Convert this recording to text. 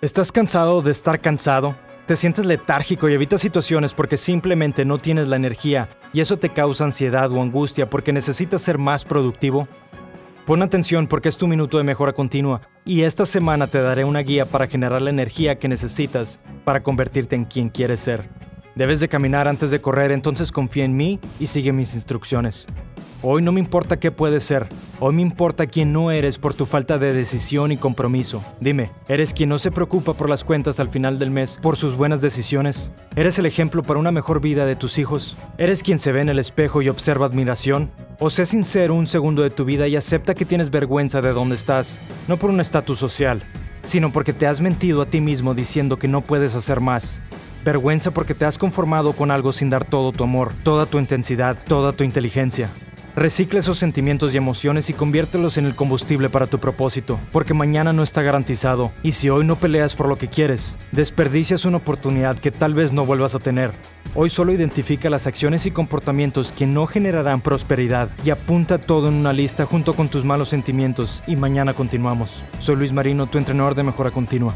¿Estás cansado de estar cansado? ¿Te sientes letárgico y evitas situaciones porque simplemente no tienes la energía y eso te causa ansiedad o angustia porque necesitas ser más productivo? Pon atención porque es tu minuto de mejora continua y esta semana te daré una guía para generar la energía que necesitas para convertirte en quien quieres ser. Debes de caminar antes de correr, entonces confía en mí y sigue mis instrucciones. Hoy no me importa qué puedes ser, hoy me importa quién no eres por tu falta de decisión y compromiso. Dime, ¿eres quien no se preocupa por las cuentas al final del mes por sus buenas decisiones? ¿Eres el ejemplo para una mejor vida de tus hijos? ¿Eres quien se ve en el espejo y observa admiración? O sé sincero un segundo de tu vida y acepta que tienes vergüenza de dónde estás, no por un estatus social, sino porque te has mentido a ti mismo diciendo que no puedes hacer más. Vergüenza porque te has conformado con algo sin dar todo tu amor, toda tu intensidad, toda tu inteligencia. Recicla esos sentimientos y emociones y conviértelos en el combustible para tu propósito, porque mañana no está garantizado, y si hoy no peleas por lo que quieres, desperdicias una oportunidad que tal vez no vuelvas a tener. Hoy solo identifica las acciones y comportamientos que no generarán prosperidad y apunta todo en una lista junto con tus malos sentimientos y mañana continuamos. Soy Luis Marino, tu entrenador de mejora continua.